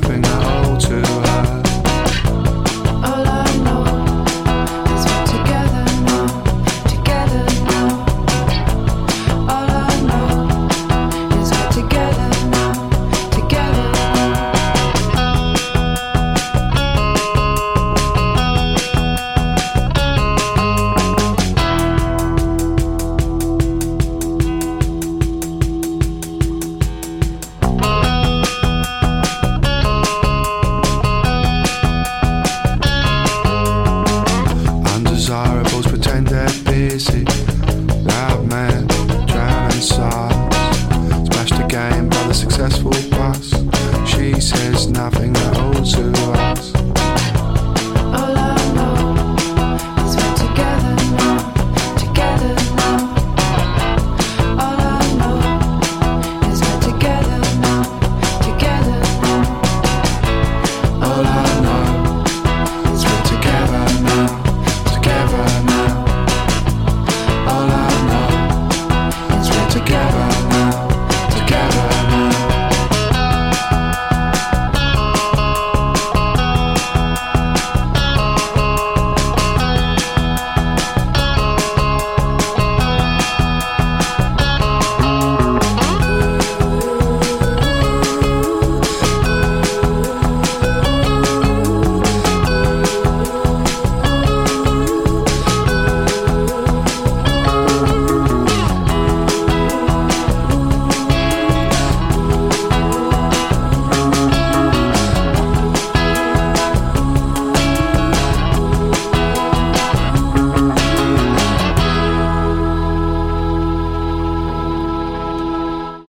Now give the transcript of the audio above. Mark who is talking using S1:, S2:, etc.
S1: happen. pretend they're busy. Loud drowning sighs. Smashed again by the successful bus. She says nothing.